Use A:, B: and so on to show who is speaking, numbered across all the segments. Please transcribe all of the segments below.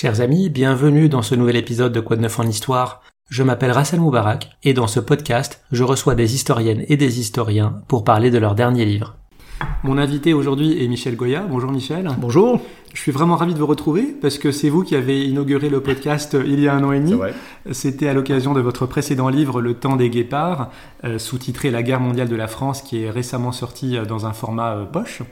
A: Chers amis, bienvenue dans ce nouvel épisode de Quoi de neuf en histoire. Je m'appelle Rassel Moubarak et dans ce podcast, je reçois des historiennes et des historiens pour parler de leur dernier livre. Mon invité aujourd'hui est Michel Goya. Bonjour Michel.
B: Bonjour.
A: Je suis vraiment ravi de vous retrouver parce que c'est vous qui avez inauguré le podcast il y a un an et demi. C'était à l'occasion de votre précédent livre Le temps des guépards, euh, sous-titré La guerre mondiale de la France, qui est récemment sorti euh, dans un format euh, poche.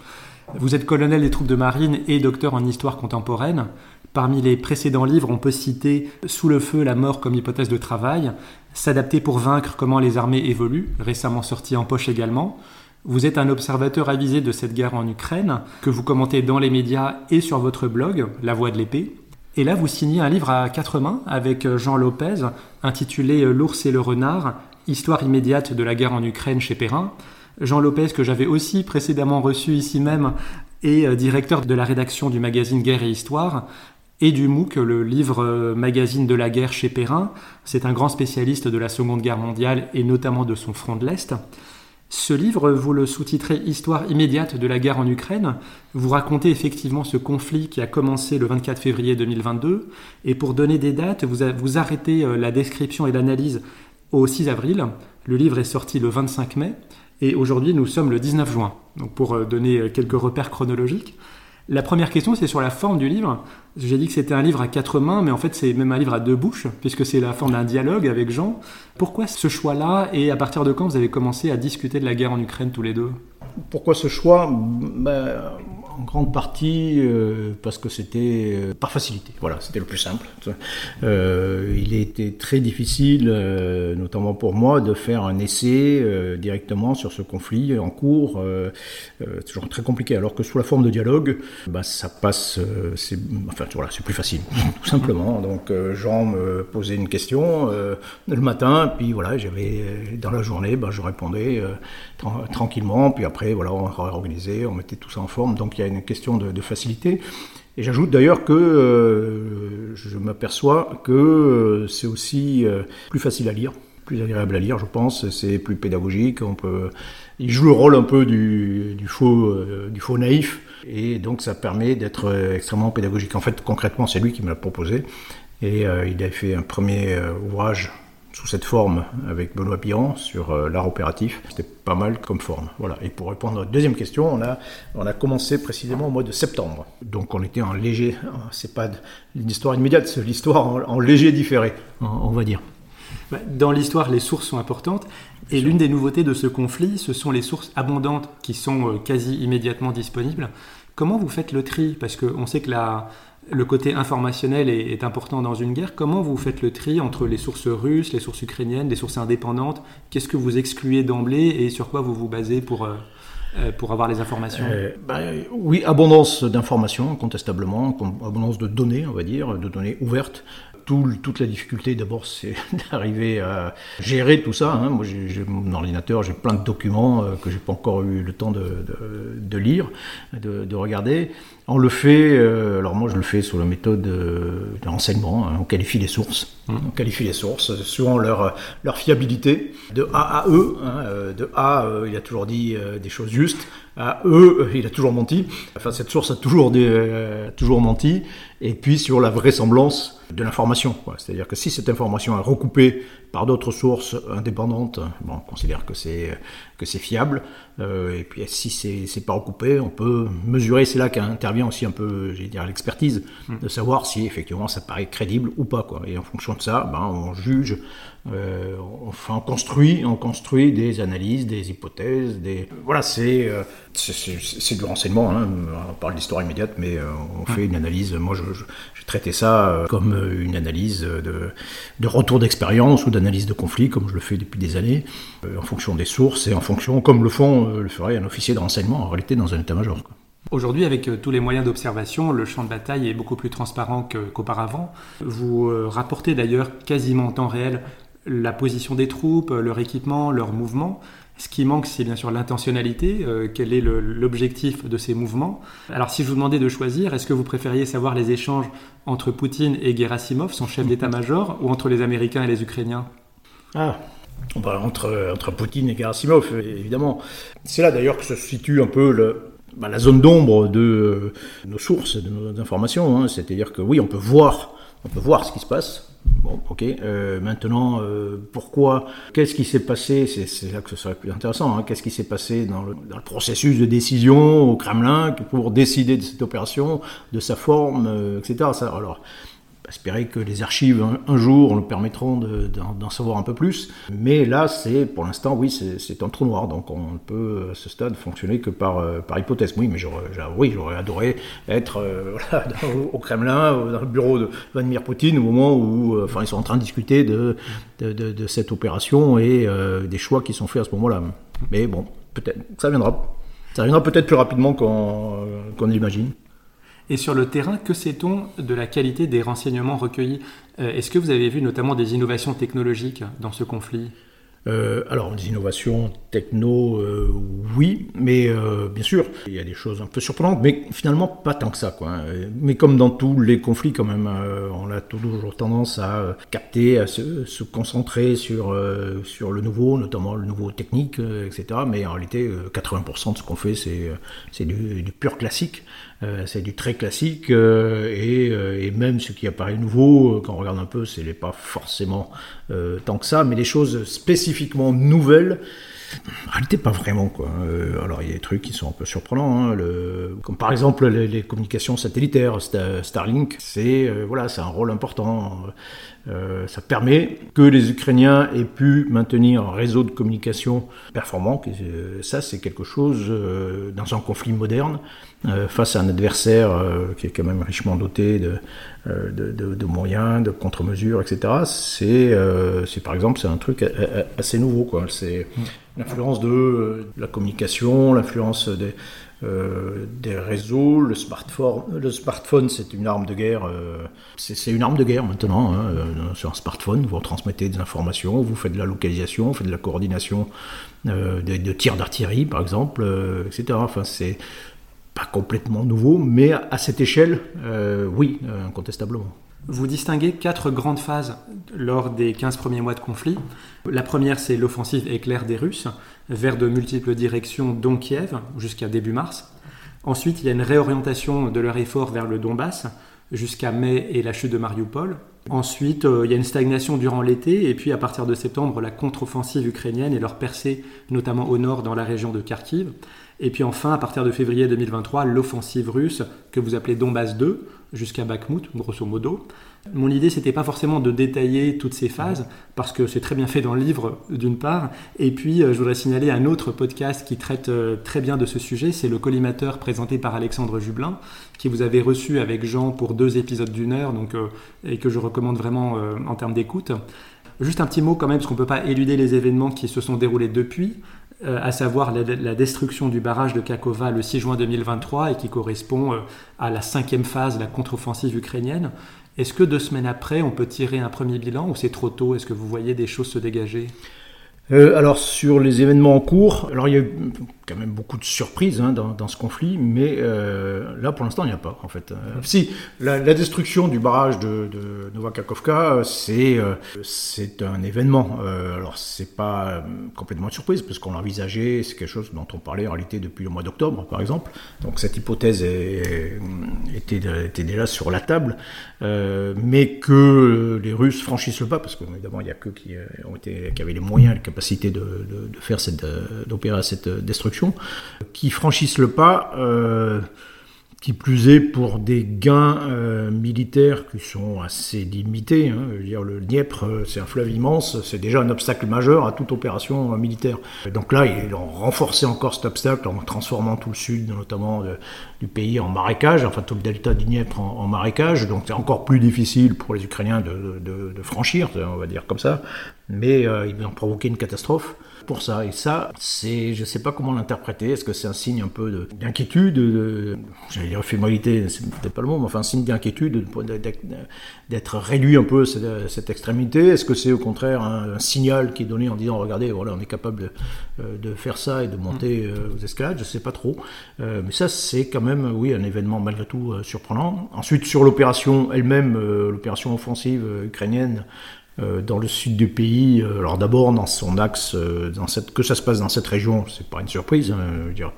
A: Vous êtes colonel des troupes de marine et docteur en histoire contemporaine. Parmi les précédents livres, on peut citer Sous le feu, la mort comme hypothèse de travail, S'adapter pour vaincre, comment les armées évoluent, récemment sorti en poche également. Vous êtes un observateur avisé de cette guerre en Ukraine, que vous commentez dans les médias et sur votre blog, La Voix de l'épée. Et là, vous signez un livre à quatre mains avec Jean Lopez, intitulé L'ours et le renard, histoire immédiate de la guerre en Ukraine chez Perrin. Jean Lopez, que j'avais aussi précédemment reçu ici même, est directeur de la rédaction du magazine Guerre et Histoire, et du MOOC, le livre euh, magazine de la guerre chez Perrin. C'est un grand spécialiste de la Seconde Guerre mondiale et notamment de son front de l'Est. Ce livre, vous le sous-titrez Histoire immédiate de la guerre en Ukraine. Vous racontez effectivement ce conflit qui a commencé le 24 février 2022. Et pour donner des dates, vous, vous arrêtez euh, la description et l'analyse au 6 avril. Le livre est sorti le 25 mai. Et aujourd'hui, nous sommes le 19 juin. Donc pour euh, donner quelques repères chronologiques. La première question, c'est sur la forme du livre. J'ai dit que c'était un livre à quatre mains, mais en fait, c'est même un livre à deux bouches, puisque c'est la forme d'un dialogue avec Jean. Pourquoi ce choix-là et à partir de quand vous avez commencé à discuter de la guerre en Ukraine tous les deux?
B: Pourquoi ce choix? Ben, en grande partie euh, parce que c'était euh, par facilité. Voilà, c'était le plus simple. Euh, il était très difficile, notamment pour moi, de faire un essai directement sur ce conflit en cours. toujours très compliqué. Alors que sous la forme de dialogue, bah, ça passe. c'est, enfin, voilà, c'est plus facile, tout simplement. Donc, Jean me posait une question le matin, puis voilà, j'avais dans la journée, bah, je répondais tranquillement. Puis après, voilà, on réorganisait, on mettait tout ça en forme. Donc, il y a une question de, facilité. Et j'ajoute d'ailleurs que euh, je m'aperçois que euh, c'est aussi euh, plus facile à lire, plus agréable à lire, je pense. C'est plus pédagogique. On peut, il joue le rôle un peu du, faux, du faux naïf, et donc ça permet d'être extrêmement pédagogique. En fait, concrètement, c'est lui qui me l'a proposé, et il a fait un premier ouvrage sous cette forme avec Benoît Piran sur euh, l'art opératif. C'était pas mal comme forme. Voilà. Et pour répondre à votre deuxième question, on a, on a commencé précisément au mois de septembre. Donc on était en léger, c'est pas une histoire immédiate, c'est l'histoire en, léger différé, on va dire.
A: Bah, dans l'histoire, les sources sont importantes. Et l'une des nouveautés de ce conflit, ce sont les sources abondantes qui sont euh, quasi immédiatement disponibles. Comment vous faites le tri? Parce qu'on sait que la, le côté informationnel est, important dans une guerre. Comment vous faites le tri entre les sources russes, les sources ukrainiennes, les sources indépendantes? Qu'est-ce que vous excluez d'emblée et sur quoi vous vous basez pour, euh, euh, pour avoir les informations? Euh,
B: bah, Oui, abondance d'informations, incontestablement, abondance de données, on va dire, de données ouvertes toute la difficulté, d'abord, c'est d'arriver à gérer tout ça. Hein. Moi, j'ai mon ordinateur, j'ai plein de documents euh, que j'ai pas encore eu le temps de, lire, de, regarder. On le fait, euh, alors moi je le fais sous la méthode de renseignement, hein. on qualifie les sources. Mmh. On qualifie les sources suivant leur, leur fiabilité. De A à E, hein, euh, de A, il a toujours dit des choses justes, à E, il a toujours menti. Enfin, cette source a toujours, des, toujours menti. Et puis sur la vraisemblance de l'information. C'est-à-dire que si cette information est recoupée par d'autres sources indépendantes, bon, on considère que c'est que c'est fiable. Euh, et puis si c'est pas recoupé, on peut mesurer. C'est là qu'intervient aussi un peu, j'ai dire, l'expertise hmm. de savoir si effectivement ça paraît crédible ou pas. Quoi. Et en fonction de ça, ben, on juge, euh, on, construit, on construit des analyses, des hypothèses, des voilà, c'est euh, c'est du renseignement. Hein. On parle d'histoire immédiate, mais on hmm. fait une analyse. Moi, je, je, traiter ça euh, comme euh, une analyse de, de retour d'expérience ou d'analyse de conflit, comme je le fais depuis des années, euh, en fonction des sources et en fonction, comme le font, le ferait un officier de renseignement en réalité dans un état-major.
A: Aujourd'hui, avec tous les moyens d'observation, le champ de bataille est beaucoup plus transparent qu'auparavant. Vous rapportez d'ailleurs quasiment en temps réel la position des troupes, leur équipement, leurs mouvements. Ce qui manque, c'est bien sûr l'intentionnalité. Euh, quel est l'objectif de ces mouvements? Alors, si je vous demandais de choisir, est-ce que vous préfériez savoir les échanges entre Poutine et Gerasimov, son chef d'état-major, ou entre les Américains et les Ukrainiens?
B: Ah, bah, entre, entre Poutine et Gerasimov, évidemment. C'est là d'ailleurs que se situe un peu le, bah, la zone d'ombre de nos sources, de nos informations. Hein. C'est-à-dire que oui, on peut voir, on peut voir ce qui se passe. Bon, ok. Euh, maintenant, euh, pourquoi Qu'est-ce qui s'est passé C'est là que ce serait plus intéressant. Hein. Qu'est-ce qui s'est passé dans le, dans le, processus de décision au Kremlin pour décider de cette opération, de sa forme, euh, etc. Ça, alors, espérer que les archives un, jour nous permettront d'en savoir un peu plus. Mais là, c'est pour l'instant, oui, c'est un trou noir. Donc on ne peut à ce stade fonctionner que par, euh, par hypothèse. Oui, mais j'aurais oui, adoré être euh, au Kremlin, dans le bureau de Vladimir Poutine, au moment où euh, enfin, ils sont en train de discuter de, de, cette opération et des choix qui sont faits à ce moment-là. Mais bon, peut-être, ça viendra. Ça viendra peut-être plus rapidement qu'on l'imagine.
A: Et sur le terrain, que sait-on de la qualité des renseignements recueillis? Euh, Est-ce que vous avez vu notamment des innovations technologiques dans ce conflit?
B: Euh, alors, des innovations techno, euh, oui, mais bien sûr, il y a des choses un peu surprenantes, mais finalement pas tant que ça. Quoi. Mais comme dans tous les conflits, quand même, on a toujours tendance à capter, à se, concentrer sur, sur le nouveau, notamment le nouveau technique, etc. Mais en réalité, 80% de ce qu'on fait, c'est du, du, pur classique. C'est du très classique et, et, même ce qui apparaît nouveau, quand on regarde un peu, c'est pas forcément tant que ça, mais des choses spécifiquement nouvelle. En réalité, pas vraiment. Quoi. Euh, alors, il y a des trucs qui sont un peu surprenants, hein, comme par exemple les, communications satellitaires. Starlink, c'est euh, voilà, un rôle important. Euh, ça permet que les Ukrainiens aient pu maintenir un réseau de communication performant. ça, c'est quelque chose dans un conflit moderne face à un adversaire qui est quand même richement doté de, moyens, de contre-mesures, etc. C'est, par exemple, c'est un truc assez nouveau. Quoi. L'influence de, la communication, l'influence des, euh, des réseaux, le smartphone, le smartphone c'est une arme de guerre, euh, c'est une arme de guerre maintenant. Hein, euh, sur un smartphone, vous transmettez des informations, vous faites de la localisation, vous faites de la coordination de, de tirs d'artillerie par exemple, etc. Enfin c'est pas complètement nouveau, mais à cette échelle, oui, incontestablement.
A: Vous distinguez quatre grandes phases lors des 15 premiers mois de conflit. La première, c'est l'offensive éclair des Russes vers de multiples directions, dont Kiev, jusqu'à début mars. Ensuite, il y a une réorientation de leur effort vers le Donbass jusqu'à mai et la chute de Mariupol. Ensuite, euh, il y a une stagnation durant l'été, et puis à partir de septembre, la contre-offensive ukrainienne et leur percée, notamment au nord dans la région de Kharkiv. Et puis enfin, à partir de février 2023, l'offensive russe que vous appelez Donbass 2, jusqu'à Bakhmut, grosso modo. Mon idée, c'était pas forcément de détailler toutes ces phases, parce que c'est très bien fait dans le livre, d'une part. Et puis, euh, je voudrais signaler un autre podcast qui traite euh, très bien de ce sujet. C'est le collimateur présenté par Alexandre Jublin, qui vous avez reçu avec Jean pour deux épisodes d'une heure, donc, euh, et que je recommande vraiment en termes d'écoute. Juste un petit mot quand même, parce qu'on ne peut pas éluder les événements qui se sont déroulés depuis. Euh, à savoir la, destruction du barrage de Kakova le 6 juin 2023 et qui correspond euh, à la cinquième phase, la contre-offensive ukrainienne. Est-ce que deux semaines après, on peut tirer un premier bilan ou c'est trop tôt? Est-ce que vous voyez des choses se dégager?
B: Euh, alors sur les événements en cours, alors il y a eu quand même beaucoup de surprises hein, dans, ce conflit, mais euh, là pour l'instant il n'y a pas en fait. Euh, si la, destruction du barrage de, de Novakakovka, c'est euh, c'est un événement. Alors c'est pas complètement une surprise parce qu'on l'envisageait, c'est quelque chose dont on parlait en réalité depuis le mois d'octobre par exemple. Donc cette hypothèse était, était déjà sur la table, mais que les Russes franchissent le pas parce qu'évidemment il y a que qui ont été qui avaient les moyens, les capacité de, de, faire cette, d'opérer cette destruction, qui franchissent le pas. Euh, qui plus est pour des gains euh, militaires qui sont assez limités. Hein. Dire, le Dniepr, euh, c'est un fleuve immense, c'est déjà un obstacle majeur à toute opération militaire. Donc là, ils ont renforcé encore cet obstacle en transformant tout le sud, notamment du pays, en marécage, enfin tout le delta du Dniepr en, marécage. Donc c'est encore plus difficile pour les Ukrainiens de, de, franchir, on va dire comme ça. Mais ils ont provoqué une catastrophe pour ça. Et ça, c'est, je sais pas comment l'interpréter. Est-ce que c'est un signe un peu d'inquiétude, de, j'allais dire fébrilité, c'est peut-être pas le mot, mais enfin un signe d'inquiétude d'être réduit un peu cette, cette extrémité. Est-ce que c'est au contraire un, signal qui est donné en disant regardez, voilà, on est capable de, euh, de faire ça et de monter euh, aux escalades? Je sais pas trop, euh, mais ça c'est quand même, oui, un événement malgré tout surprenant. Ensuite sur l'opération elle-même, l'opération offensive ukrainienne. Dans le sud du pays. Alors d'abord dans son axe, dans cette, que ça se passe dans cette région, c'est pas une surprise. Hein, dire,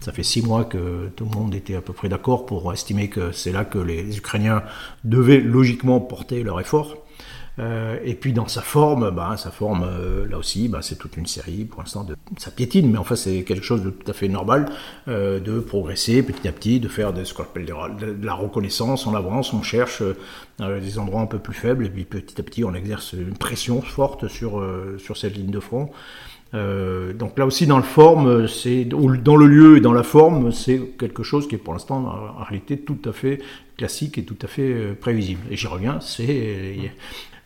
B: ça fait six mois que tout le monde était à peu près d'accord pour estimer que c'est là que les Ukrainiens devaient logiquement porter leur effort. Euh, et puis dans sa forme, bah, sa forme, euh, là aussi, bah, c'est toute une série. Pour l'instant, de, ça piétine, mais enfin c'est quelque chose de tout à fait normal euh, de progresser petit à petit, de faire de ce qu'on appelle de, la reconnaissance. On avance, on cherche des endroits un peu plus faibles, et puis petit à petit, on exerce une pression forte sur sur cette ligne de front. donc là aussi dans le forme, c'est dans le lieu et dans la forme, c'est quelque chose qui est pour l'instant en réalité tout à fait classique et tout à fait prévisible. Et j'y reviens, c'est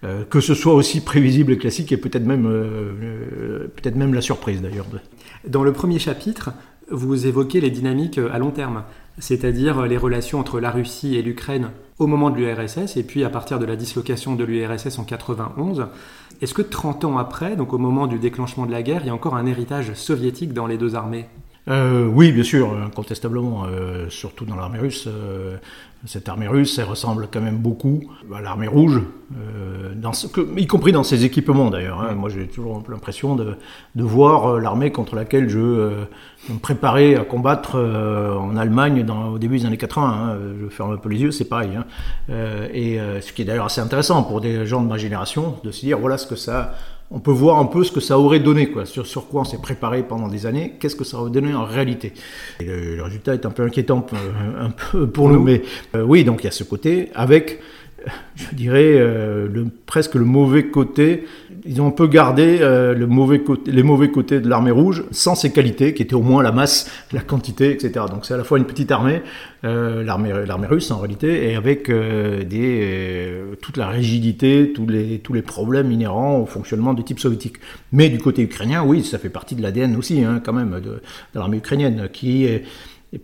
B: euh, que ce soit aussi prévisible et classique et peut-être même, euh, euh, peut-être même la surprise d'ailleurs.
A: Dans le premier chapitre, vous évoquez les dynamiques à long terme, c'est-à-dire les relations entre la Russie et l'Ukraine au moment de l'URSS et puis à partir de la dislocation de l'URSS en 91. Est-ce que 30 ans après, donc au moment du déclenchement de la guerre, il y a encore un héritage soviétique dans les deux armées?
B: Oui, bien sûr, incontestablement, surtout dans l'armée russe. Cette armée russe, elle ressemble quand même beaucoup à l'armée rouge, euh, dans ce, y compris dans ses équipements d'ailleurs. Hein. Moi j'ai toujours l'impression de, de, voir euh, l'armée contre laquelle je euh, me préparais à combattre euh, en Allemagne dans, au début des années 80. Hein. Je ferme un peu les yeux, c'est pareil. Hein. Et ce qui est d'ailleurs assez intéressant pour des gens de ma génération, de se dire voilà ce que ça on peut voir un peu ce que ça aurait donné, quoi, sur, sur quoi on s'est préparé pendant des années, qu'est-ce que ça aurait donné en réalité. le, résultat est un peu inquiétant euh, un peu pour nous, mais euh, oui, donc il y a ce côté, avec je dirais, euh, le, presque le mauvais côté. Ils ont un peu gardé euh, le mauvais côté, les mauvais côtés de l'armée rouge, sans ses qualités, qui étaient au moins la masse, la quantité, etc. Donc c'est à la fois une petite armée, euh, l'armée, l'armée russe en réalité, et avec des, toute la rigidité, tous les, tous les problèmes inhérents au fonctionnement du type soviétique. Mais du côté ukrainien, oui, ça fait partie de l'ADN aussi, hein, quand même, de, l'armée ukrainienne, qui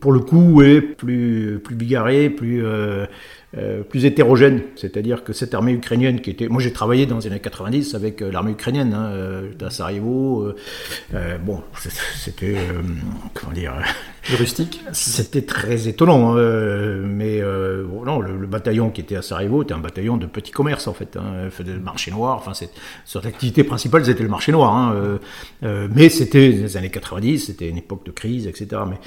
B: pour le coup est plus, plus bigarré, plus euh, plus hétérogène, c'est-à-dire que cette armée ukrainienne qui était, moi j'ai travaillé dans les années 90 avec euh, l'armée ukrainienne, hein, euh, bon, c'était comment dire,
A: rustique.
B: C'était très étonnant, hein, mais non, le, bataillon qui était à Sarajevo était un bataillon de petit commerce en fait, hein, le marché noir, enfin son activité principale c'était le marché noir, hein, mais c'était les années 90, c'était une époque de crise, etc. Mais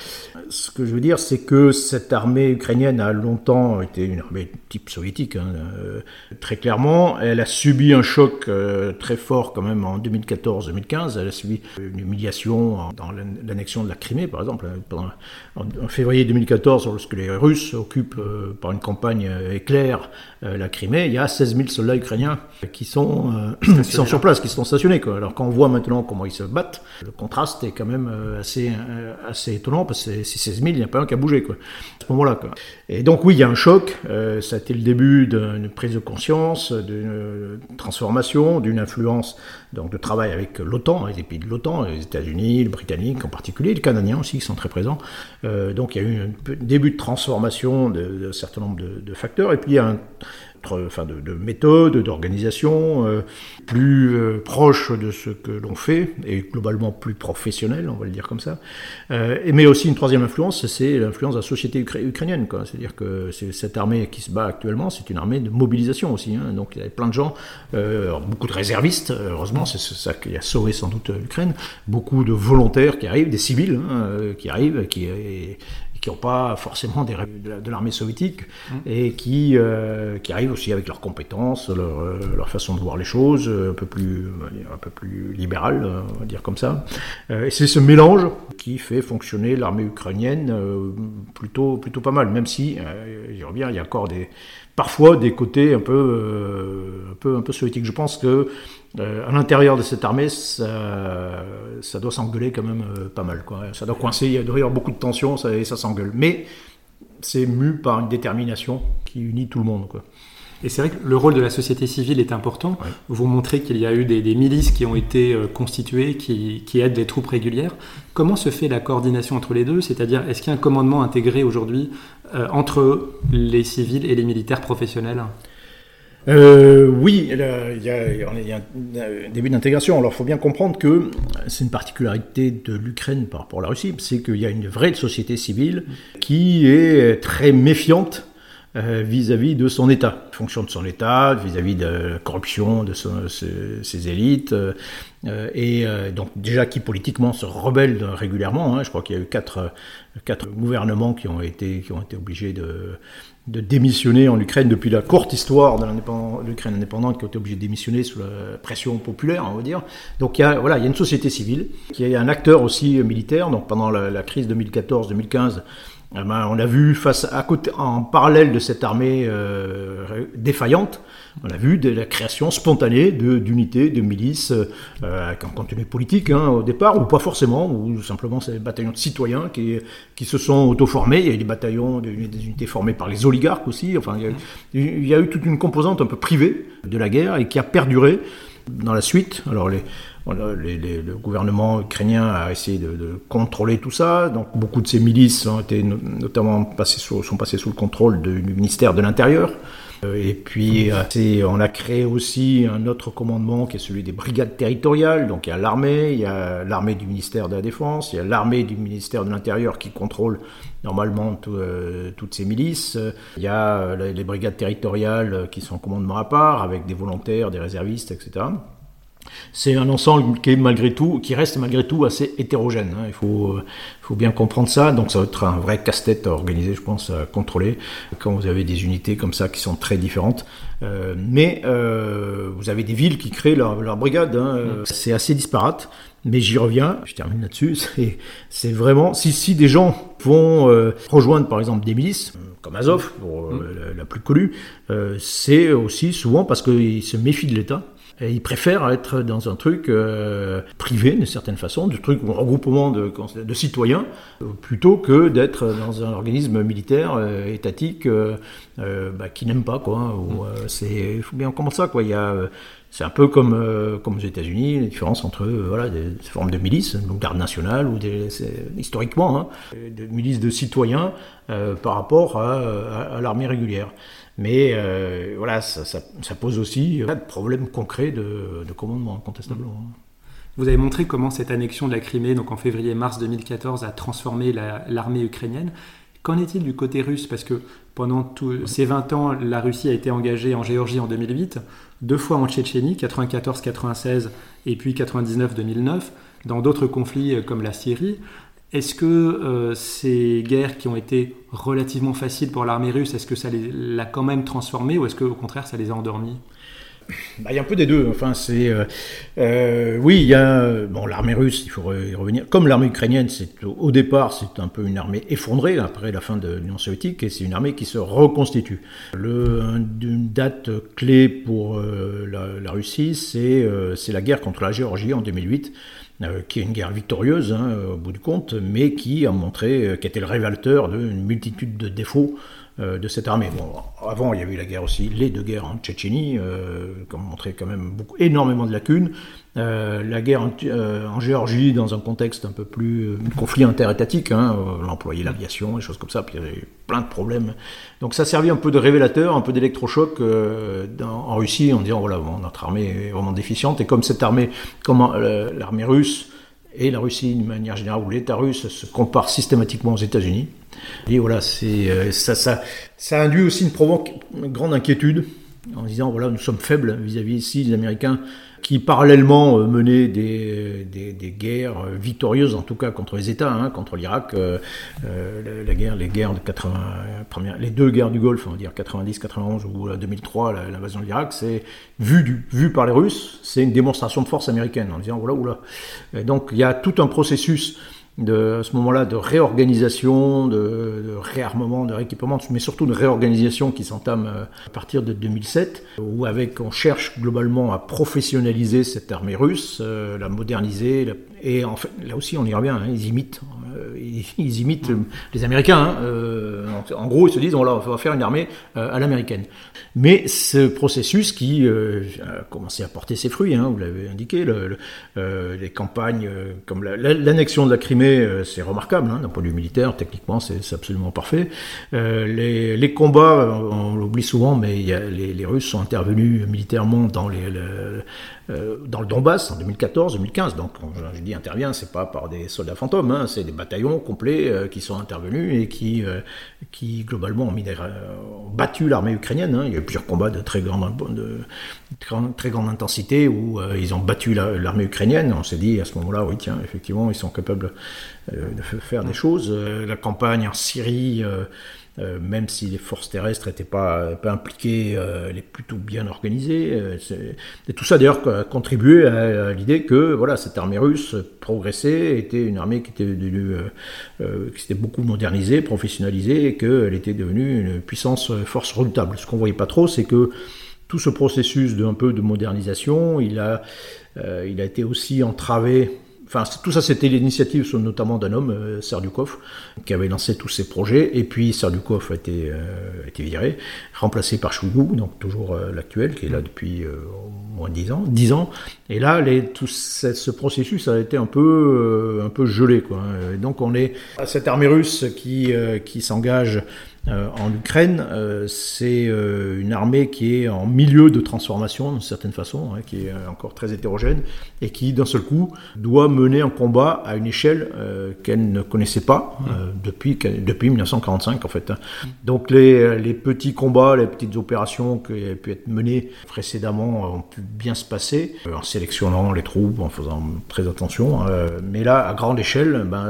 B: ce que je veux dire, c'est que cette armée ukrainienne a longtemps été une armée type soviétique, hein, euh, très clairement. Elle a subi un choc euh, très fort quand même en 2014-2015. Elle a subi une humiliation dans l'annexion de la Crimée, par exemple. En, février 2014, lorsque les Russes occupent euh, par une campagne éclair la Crimée, il y a 16 000 soldats ukrainiens qui sont, qui sont sur place, qui sont stationnés. Quoi. Alors quand on voit maintenant comment ils se battent, le contraste est quand même assez, assez étonnant, parce que c'est 16 000, il n'y a pas un qui a bougé quoi, à ce moment-là. Et donc oui, il y a un choc. Euh, ça a été le début d'une prise de conscience, d'une transformation, d'une influence donc de travail avec l'OTAN, les pays de l'OTAN, les États-Unis, les Britanniques en particulier, les Canadiens aussi qui sont très présents. Euh, donc il y a eu un début de transformation d'un certain nombre de, de, facteurs, et puis il y a un enfin de, de méthode, d'organisation, euh, plus euh, proche de ce que l'on fait, et globalement plus professionnel, on va le dire comme ça. Euh, mais aussi une troisième influence, c'est l'influence de la société ukrainienne. C'est-à-dire que cette armée qui se bat actuellement, c'est une armée de mobilisation aussi. Hein. Donc il y avait plein de gens, beaucoup de réservistes, heureusement, c'est ça qui a sauvé sans doute l'Ukraine, beaucoup de volontaires qui arrivent, des civils hein, qui arrivent, qui qui n'ont pas forcément des, de l'armée soviétique mmh. et qui, euh, qui arrivent aussi avec leurs compétences, leur, euh, leur, façon de voir les choses, un peu plus, un peu plus libérale, on va dire comme ça. Euh, et c'est ce mélange qui fait fonctionner l'armée ukrainienne plutôt, plutôt pas mal, même si, je reviens, il y a encore des, parfois des côtés un peu, un peu, un peu soviétiques. Je pense que euh, à l'intérieur de cette armée, ça, ça doit s'engueuler quand même euh, pas mal. Quoi. Ça doit coincer, il y a d'ailleurs beaucoup de tensions ça, et ça s'engueule. Mais c'est mu par une détermination qui unit tout le monde. Quoi.
A: Et c'est vrai que le rôle de la société civile est important. Vous montrez qu'il y a eu des, milices qui ont été euh, constituées, qui, qui, aident des troupes régulières. Comment se fait la coordination entre les deux? C'est-à-dire, est-ce qu'il y a un commandement intégré aujourd'hui entre les civils et les militaires professionnels?
B: Euh, oui, il y, a, un début d'intégration. Alors, il faut bien comprendre que c'est une particularité de l'Ukraine par rapport à la Russie, c'est qu'il y a une vraie société civile qui est très méfiante vis-à-vis de son État, fonction de son État, vis-à-vis de la corruption de ses, élites, et donc déjà qui politiquement se rebelle régulièrement. Hein. je crois qu'il y a eu quatre, quatre gouvernements qui ont été, qui ont été obligés de, de démissionner en Ukraine depuis la courte histoire de l'Ukraine indépendante qui a été obligée de démissionner sous la pression populaire, on va dire. Donc il y a, voilà, il y a une société civile qui est un acteur aussi militaire. Donc pendant la, la crise 2014-2015, eh ben, on a vu face à côté, en parallèle de cette armée euh, défaillante, on a vu de la création spontanée d'unités, de, milices, euh, avec un contenu politique hein, au départ, ou pas forcément, ou simplement c'est des bataillons de citoyens qui, qui se sont auto-formés. Il y a eu des bataillons, des, unités formées par les oligarques aussi. Enfin, il y, a, eu toute une composante un peu privée de la guerre et qui a perduré dans la suite. Alors le gouvernement ukrainien a essayé de, contrôler tout ça. Donc beaucoup de ces milices ont été notamment sont passées sous le contrôle du ministère de l'Intérieur. Euh, et puis, euh, on a créé aussi un autre commandement qui est celui des brigades territoriales. Donc, il y a l'armée, il y a l'armée du ministère de la Défense, il y a l'armée du ministère de l'Intérieur qui contrôle normalement euh, toutes ces milices. Il y a les brigades territoriales qui sont en commandement à part, avec des volontaires, des réservistes, etc c'est un ensemble qui est malgré tout, qui reste malgré tout assez hétérogène. Hein. Il faut, euh, faut bien comprendre ça. Donc ça va être un vrai casse-tête à organiser, je pense, à contrôler quand vous avez des unités comme ça qui sont très différentes. Euh, mais euh, vous avez des villes qui créent leur, leur brigade. Hein. Mm. C'est assez disparate. Mais j'y reviens, je termine là-dessus, c'est vraiment, si, si des gens vont euh, rejoindre par exemple des milices, comme Azov, pour mm. la, la, plus connue, c'est aussi souvent parce qu'ils se méfient de l'État et ils préfèrent être dans un truc euh, privé, d'une certaine façon, du truc, un regroupement de, de citoyens, plutôt que d'être dans un organisme militaire euh, étatique euh, bah, qui n'aime pas, quoi. Mm. c'est, il faut bien comprendre ça, quoi. Il y a, c'est un peu comme, comme aux États-Unis, les différences entre voilà, des, formes de milices, donc garde nationale, ou des, historiquement, hein, des milices de citoyens par rapport à, à l'armée régulière. Mais euh, voilà, ça, ça, ça, pose aussi euh, de problèmes concrets de, de commandement, incontestablement.
A: Vous avez montré comment cette annexion de la Crimée, donc en février-mars 2014, a transformé l'armée ukrainienne. Qu'en est-il du côté russe? Parce que pendant ces 20 ans, la Russie a été engagée en Géorgie en 2008, deux fois en Tchétchénie, 94-96 et puis 99-2009, dans d'autres conflits euh, comme la Syrie. Est-ce que euh, ces guerres qui ont été relativement faciles pour l'armée russe, est-ce que ça l'a quand même transformé ou est-ce qu'au contraire ça les a endormis
B: bah, il y a un peu des deux. Enfin, c'est euh, euh, oui, il y a bon l'armée russe, il faut y revenir. Comme l'armée ukrainienne, c'est au départ c'est un peu une armée effondrée après la fin de l'Union soviétique et c'est une armée qui se reconstitue. Une date clé pour la, la, Russie, c'est c'est la guerre contre la Géorgie en 2008 euh, qui est une guerre victorieuse hein, au bout du compte, mais qui a montré, euh, qui était le révélateur d'une multitude de défauts euh, de cette armée. Avant, il y avait eu la guerre aussi, les deux guerres en Tchétchénie, euh, qui ont montré quand même beaucoup, énormément de lacunes. Euh, la guerre en, euh, en, Géorgie, dans un contexte un peu plus un conflit interétatique, hein, l'employé l'aviation, des choses comme ça, puis il y avait plein de problèmes. Donc ça servait un peu de révélateur, un peu d'électrochoc en Russie, en disant voilà, bon, notre armée est vraiment déficiente, et comme cette armée, l'armée russe et la Russie d'une manière générale, ou l'État russe se compare systématiquement aux États-Unis, et voilà, c'est euh, ça, ça, induit aussi une grande inquiétude en disant voilà, nous sommes faibles vis-à-vis ici des Américains qui parallèlement euh, menaient des, des, des, guerres euh, victorieuses, en tout cas contre les États, hein, contre l'Irak, euh, la, guerre, les guerres de 80, première, les deux guerres du Golfe, on va dire 90-91 ou 2003, l'invasion de l'Irak, c'est vu, du, vu par les Russes, c'est une démonstration de force américaine en disant voilà, oula. Et donc il y a tout un processus de ce moment-là de réorganisation, de, réarmement, de rééquipement, mais surtout de réorganisation qui s'entame euh, à partir de 2007, où avec on cherche globalement à professionnaliser cette armée russe, euh, la moderniser, et en fait, là aussi on y revient, hein, ils imitent, euh, ils, imitent les Américains. Hein, en gros, ils se disent on va faire une armée à l'américaine. Mais ce processus qui a commencé à porter ses fruits, hein, vous l'avez indiqué, le, les campagnes comme l'annexion de la Crimée résumé, c'est remarquable, hein, d'un point de vue militaire, techniquement, c'est absolument parfait. Les, les, combats, on, l'oublie souvent, mais les, Russes sont intervenus militairement dans les, euh, dans le Donbass en 2014-2015. Donc, quand je dis intervient, c'est pas par des soldats fantômes, hein, c'est des bataillons complets euh, qui sont intervenus et qui, euh, qui globalement ont, mis battu l'armée ukrainienne. Hein. Il y a eu plusieurs combats de très grande, de, très grande intensité où ils ont battu l'armée ukrainienne. On s'est dit à ce moment-là, oui, tiens, effectivement, ils sont capables de faire des choses. la campagne en Syrie euh, même si les forces terrestres n'étaient pas, pas impliquées, euh, elle est plutôt bien organisée. Euh, et tout ça d'ailleurs a contribué à, l'idée que voilà, cette armée russe progressait, était une armée qui était devenue, qui s'était beaucoup modernisée, professionnalisée, et qu'elle était devenue une puissance force redoutable. Ce qu'on voyait pas trop, c'est que tout ce processus de un peu de modernisation, il a, il a été aussi entravé Enfin, tout ça, c'était l'initiative notamment d'un homme, euh, Serdukov, qui avait lancé tous ces projets. Et puis, Serdukov a été, euh, été viré, remplacé par Chougou, donc toujours euh, l'actuel, qui est là depuis au moins 10 ans. 10 ans. Et là, les, tout ce, processus a été un peu, un peu gelé. Quoi. donc, on est à cette armée russe qui, qui s'engage euh, en Ukraine, euh, c'est euh, une armée qui est en milieu de transformation, d'une certaine façon, hein, qui est encore très hétérogène, et qui, d'un seul coup, doit mener un combat à une échelle qu'elle ne connaissait pas depuis, depuis 1945, en fait. Hein. Donc les, les, petits combats, les petites opérations qui avaient pu être menées précédemment ont pu bien se passer, en sélectionnant les troupes, en faisant très attention. mais là, à grande échelle, ben,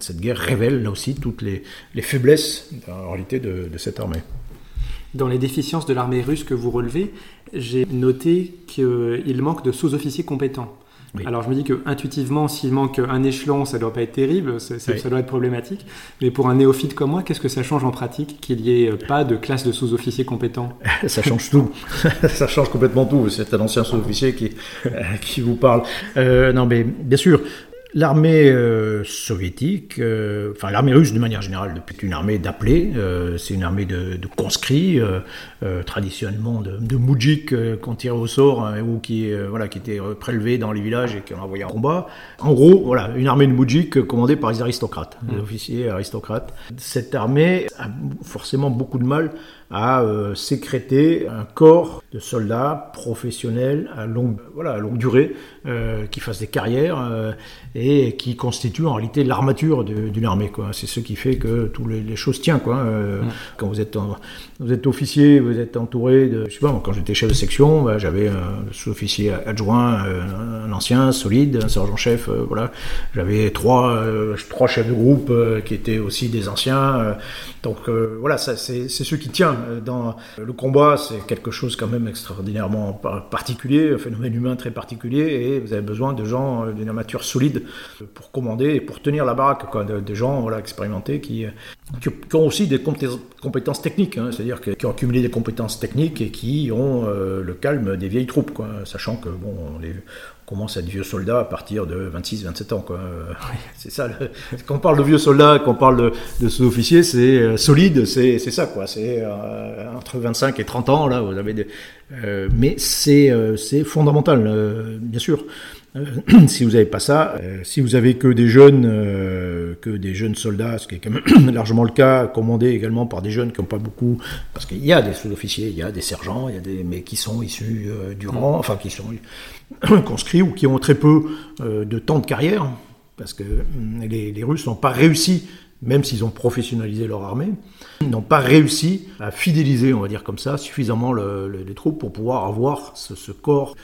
B: cette guerre révèle là aussi toutes les, faiblesses en réalité de, cette armée.
A: Dans les déficiences de l'armée russe que vous relevez, j'ai noté qu'il manque de sous-officiers compétents. Alors je me dis que intuitivement, s'il manque un échelon, ça doit pas être terrible, ça doit être problématique. Mais pour un néophyte comme moi, qu'est-ce que ça change en pratique qu'il n'y ait pas de classe de sous-officiers compétents?
B: Ça change tout. ça change complètement tout. C'est un ancien sous-officier qui, qui vous parle. Euh, non, mais bien sûr, L'armée euh, soviétique, euh, enfin l'armée russe de manière générale, depuis une armée d'appelés, euh, c'est une armée de, conscrits, traditionnellement de, de moudjiks qu'on tirait au sort hein, ou qui, voilà, qui étaient prélevés dans les villages et qu'on envoyait en combat. En gros, voilà, une armée de moudjiks commandée par les aristocrates, mmh. officiers aristocrates. Cette armée a forcément beaucoup de mal à sécréter un corps de soldats professionnels à longue, voilà, à longue durée, qui fassent des carrières et qui constitue en réalité l'armature d'une armée. C'est ce qui fait que toutes les, choses tiennent. Quoi. Euh, quand vous êtes, vous êtes officier, vous êtes entouré de... Je sais pas, quand j'étais chef de section, bah, j'avais un sous-officier adjoint, euh, un ancien, solide, un sergent-chef, euh, voilà. J'avais trois, trois chefs de groupe qui étaient aussi des anciens. donc voilà, c'est ce qui tient. Dans le combat, c'est quelque chose quand même extraordinairement particulier, un phénomène humain très particulier, et vous avez besoin de gens d'une armature solide pour commander et pour tenir la baraque, quoi, des gens voilà, expérimentés qui, qui, ont aussi des compétences techniques, hein, c'est-à-dire qui ont accumulé des compétences techniques et qui ont euh, le calme des vieilles troupes, quoi, sachant que bon, on, les, commence à être vieux soldats à partir de 26-27 ans. Quoi. C'est ça. Quand on parle de vieux soldats, quand on parle de, sous-officiers, c'est euh, solide, c'est ça. quoi. C'est euh, entre 25 et 30 ans, là, vous avez des... mais c'est fondamental, bien sûr. Euh, si vous n'avez pas ça, euh, si vous avez que des jeunes, euh, que des jeunes soldats, ce qui est quand même largement le cas, commandés également par des jeunes qui n'ont pas beaucoup, parce qu'il y a des sous-officiers, il y a des sergents, il y a des, mais qui sont issus du rang, enfin qui sont conscrits ou qui ont très peu de temps de carrière, parce que les, les Russes n'ont pas réussi même s'ils ont professionnalisé leur armée, n'ont pas réussi à fidéliser, on va dire comme ça, suffisamment les troupes pour pouvoir avoir ce corps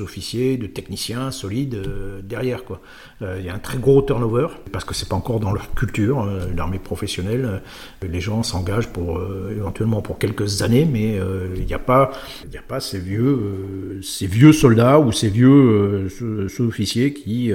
B: officiers, de techniciens solides euh, derrière. Quoi. Euh, il y a un très gros turnover, parce que c'est pas encore dans leur culture, euh, l'armée professionnelle. les gens s'engagent pour éventuellement pour quelques années, mais il n'y a pas, il a pas ces vieux, ces vieux soldats ou ces vieux sous-officiers qui